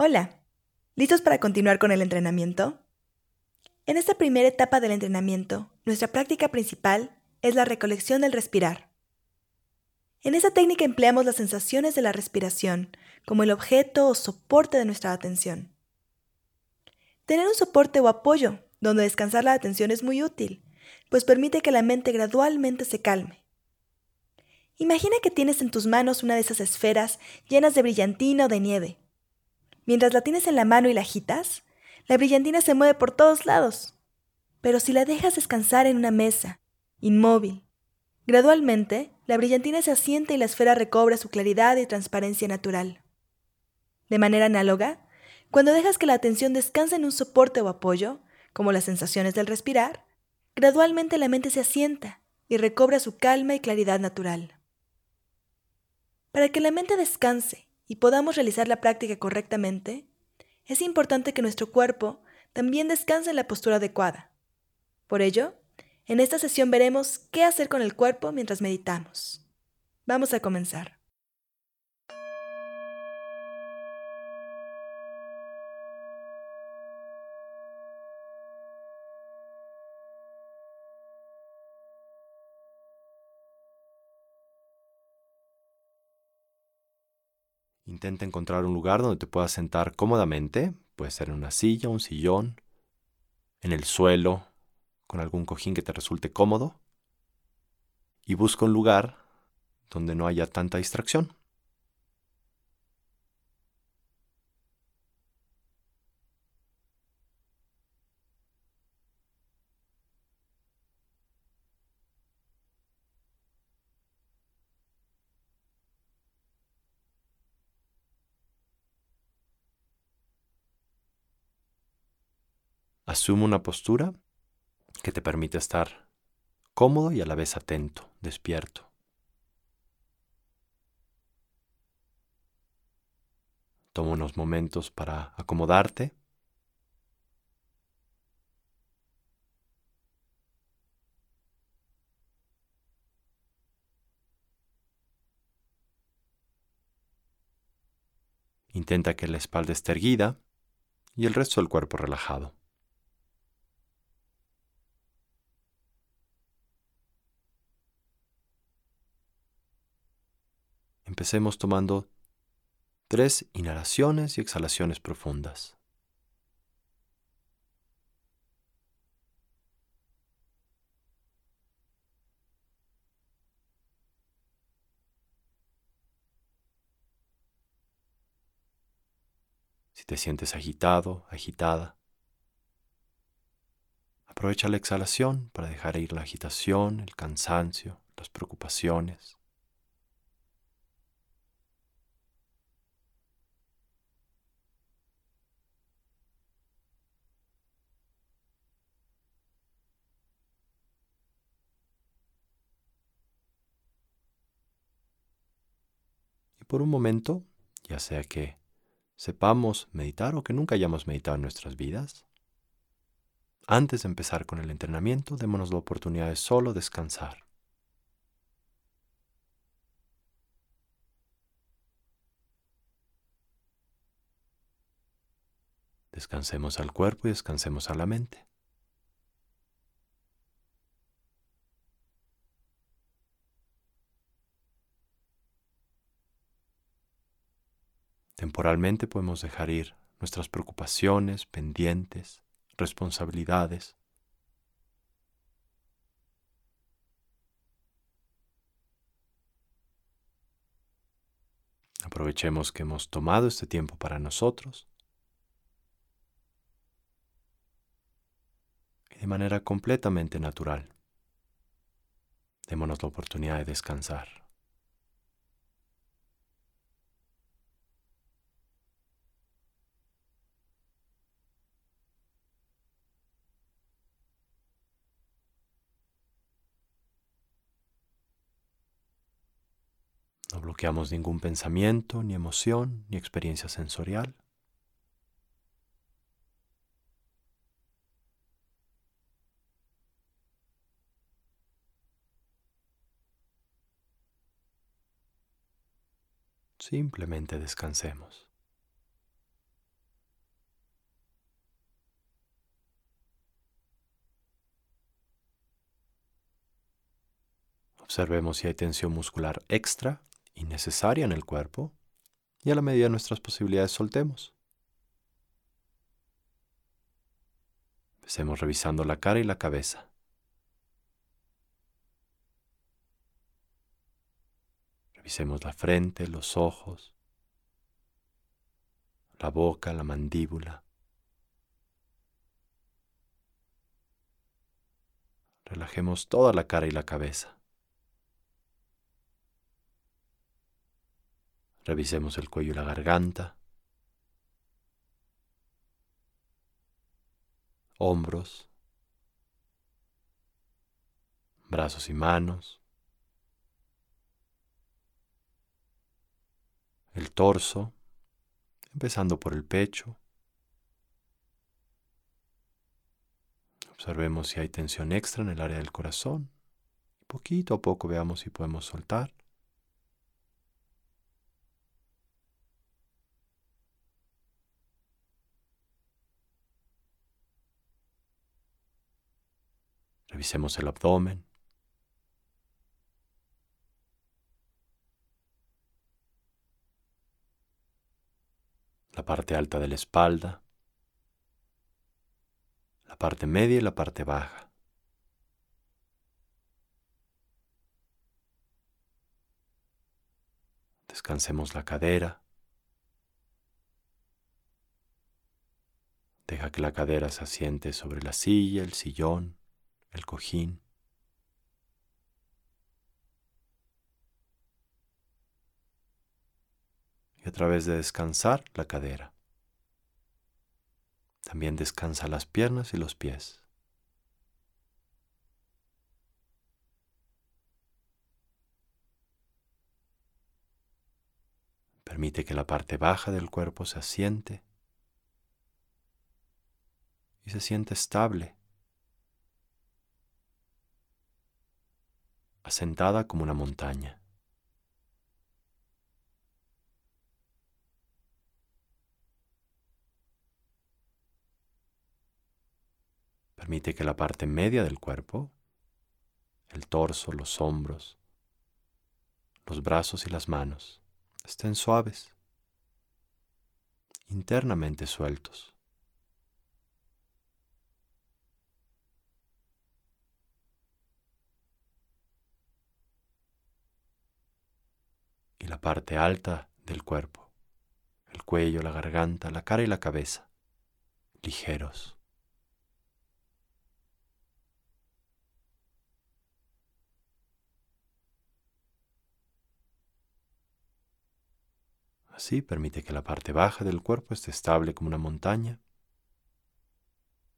Hola, ¿listos para continuar con el entrenamiento? En esta primera etapa del entrenamiento, nuestra práctica principal es la recolección del respirar. En esta técnica empleamos las sensaciones de la respiración como el objeto o soporte de nuestra atención. Tener un soporte o apoyo donde descansar la atención es muy útil, pues permite que la mente gradualmente se calme. Imagina que tienes en tus manos una de esas esferas llenas de brillantina o de nieve. Mientras la tienes en la mano y la agitas, la brillantina se mueve por todos lados. Pero si la dejas descansar en una mesa, inmóvil, gradualmente la brillantina se asienta y la esfera recobra su claridad y transparencia natural. De manera análoga, cuando dejas que la atención descanse en un soporte o apoyo, como las sensaciones del respirar, gradualmente la mente se asienta y recobra su calma y claridad natural. Para que la mente descanse y podamos realizar la práctica correctamente, es importante que nuestro cuerpo también descanse en la postura adecuada. Por ello, en esta sesión veremos qué hacer con el cuerpo mientras meditamos. Vamos a comenzar. Intenta encontrar un lugar donde te puedas sentar cómodamente. Puede ser en una silla, un sillón, en el suelo, con algún cojín que te resulte cómodo. Y busca un lugar donde no haya tanta distracción. Asume una postura que te permite estar cómodo y a la vez atento, despierto. Toma unos momentos para acomodarte. Intenta que la espalda esté erguida y el resto del cuerpo relajado. Empecemos tomando tres inhalaciones y exhalaciones profundas. Si te sientes agitado, agitada, aprovecha la exhalación para dejar ir la agitación, el cansancio, las preocupaciones. Por un momento, ya sea que sepamos meditar o que nunca hayamos meditado en nuestras vidas, antes de empezar con el entrenamiento, démonos la oportunidad de solo descansar. Descansemos al cuerpo y descansemos a la mente. Temporalmente podemos dejar ir nuestras preocupaciones, pendientes, responsabilidades. Aprovechemos que hemos tomado este tiempo para nosotros y de manera completamente natural. Démonos la oportunidad de descansar. No bloqueamos ningún pensamiento, ni emoción, ni experiencia sensorial. Simplemente descansemos. Observemos si hay tensión muscular extra innecesaria en el cuerpo, y a la medida de nuestras posibilidades soltemos. Empecemos revisando la cara y la cabeza. Revisemos la frente, los ojos, la boca, la mandíbula. Relajemos toda la cara y la cabeza. Revisemos el cuello y la garganta, hombros, brazos y manos, el torso, empezando por el pecho. Observemos si hay tensión extra en el área del corazón. Poquito a poco veamos si podemos soltar. Revisemos el abdomen. La parte alta de la espalda. La parte media y la parte baja. Descansemos la cadera. Deja que la cadera se asiente sobre la silla, el sillón el cojín. Y a través de descansar la cadera. También descansa las piernas y los pies. Permite que la parte baja del cuerpo se asiente y se siente estable. Asentada como una montaña. Permite que la parte media del cuerpo, el torso, los hombros, los brazos y las manos, estén suaves, internamente sueltos. La parte alta del cuerpo, el cuello, la garganta, la cara y la cabeza, ligeros. Así permite que la parte baja del cuerpo esté estable como una montaña,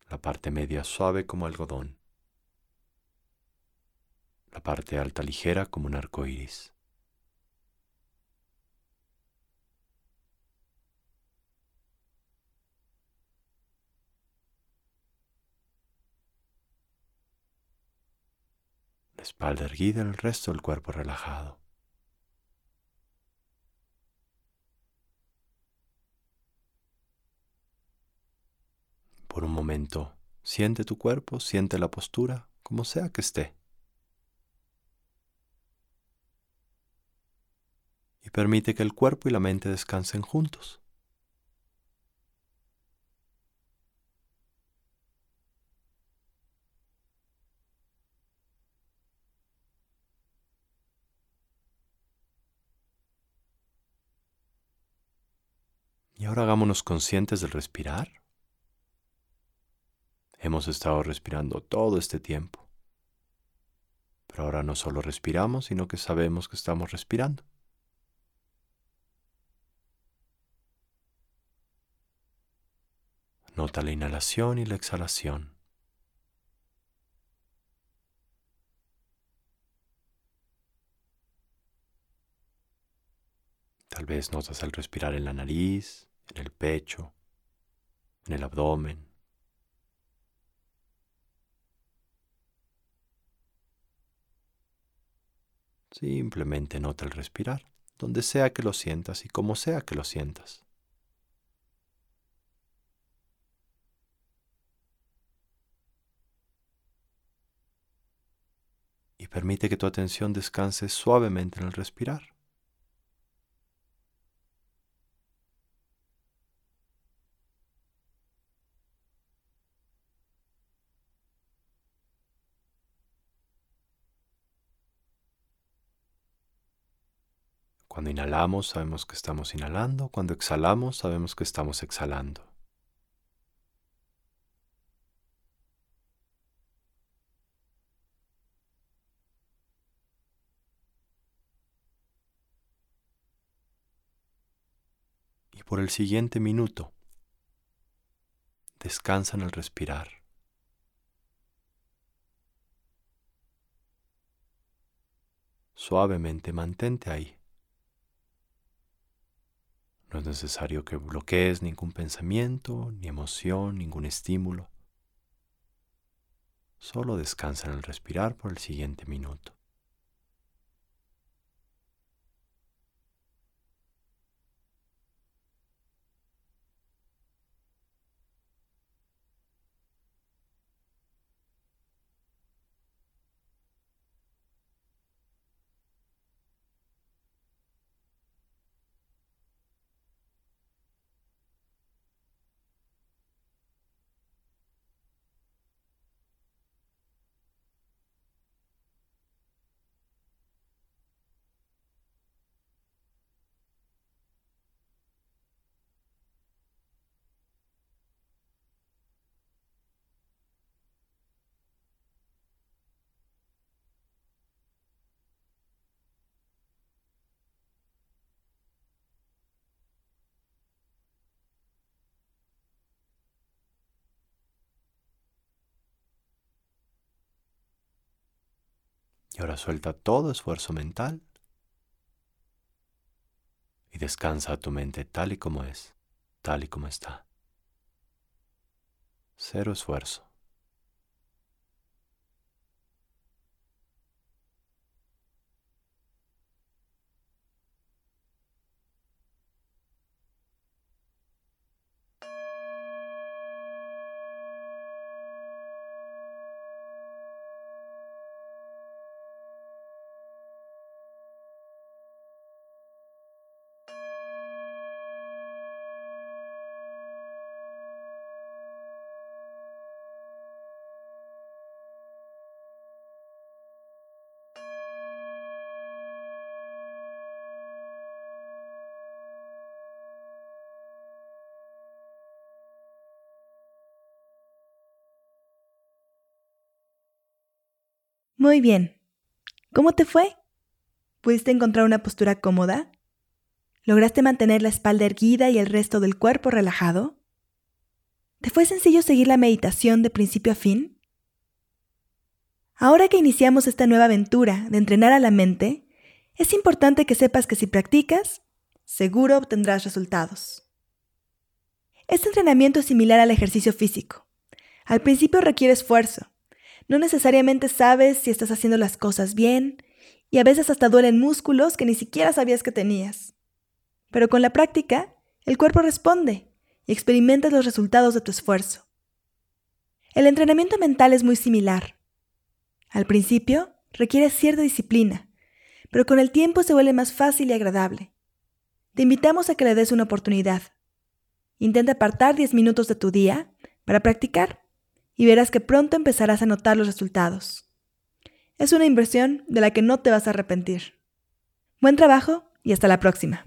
la parte media suave como algodón, la parte alta ligera como un arco iris. Espalda erguida, el resto del cuerpo relajado. Por un momento, siente tu cuerpo, siente la postura, como sea que esté. Y permite que el cuerpo y la mente descansen juntos. Y ahora hagámonos conscientes del respirar. Hemos estado respirando todo este tiempo. Pero ahora no solo respiramos, sino que sabemos que estamos respirando. Nota la inhalación y la exhalación. Tal vez notas al respirar en la nariz, en el pecho, en el abdomen. Simplemente nota el respirar, donde sea que lo sientas y como sea que lo sientas. Y permite que tu atención descanse suavemente en el respirar. Cuando inhalamos sabemos que estamos inhalando, cuando exhalamos sabemos que estamos exhalando. Y por el siguiente minuto, descansa en el respirar. Suavemente mantente ahí. No es necesario que bloquees ningún pensamiento, ni emoción, ningún estímulo. Solo descansa en el respirar por el siguiente minuto. Y ahora suelta todo esfuerzo mental y descansa tu mente tal y como es, tal y como está. Cero esfuerzo. Muy bien. ¿Cómo te fue? ¿Pudiste encontrar una postura cómoda? ¿Lograste mantener la espalda erguida y el resto del cuerpo relajado? ¿Te fue sencillo seguir la meditación de principio a fin? Ahora que iniciamos esta nueva aventura de entrenar a la mente, es importante que sepas que si practicas, seguro obtendrás resultados. Este entrenamiento es similar al ejercicio físico. Al principio requiere esfuerzo, no necesariamente sabes si estás haciendo las cosas bien y a veces hasta duelen músculos que ni siquiera sabías que tenías. Pero con la práctica, el cuerpo responde y experimentas los resultados de tu esfuerzo. El entrenamiento mental es muy similar. Al principio requiere cierta disciplina, pero con el tiempo se vuelve más fácil y agradable. Te invitamos a que le des una oportunidad. Intenta apartar 10 minutos de tu día para practicar y verás que pronto empezarás a notar los resultados. Es una inversión de la que no te vas a arrepentir. Buen trabajo y hasta la próxima.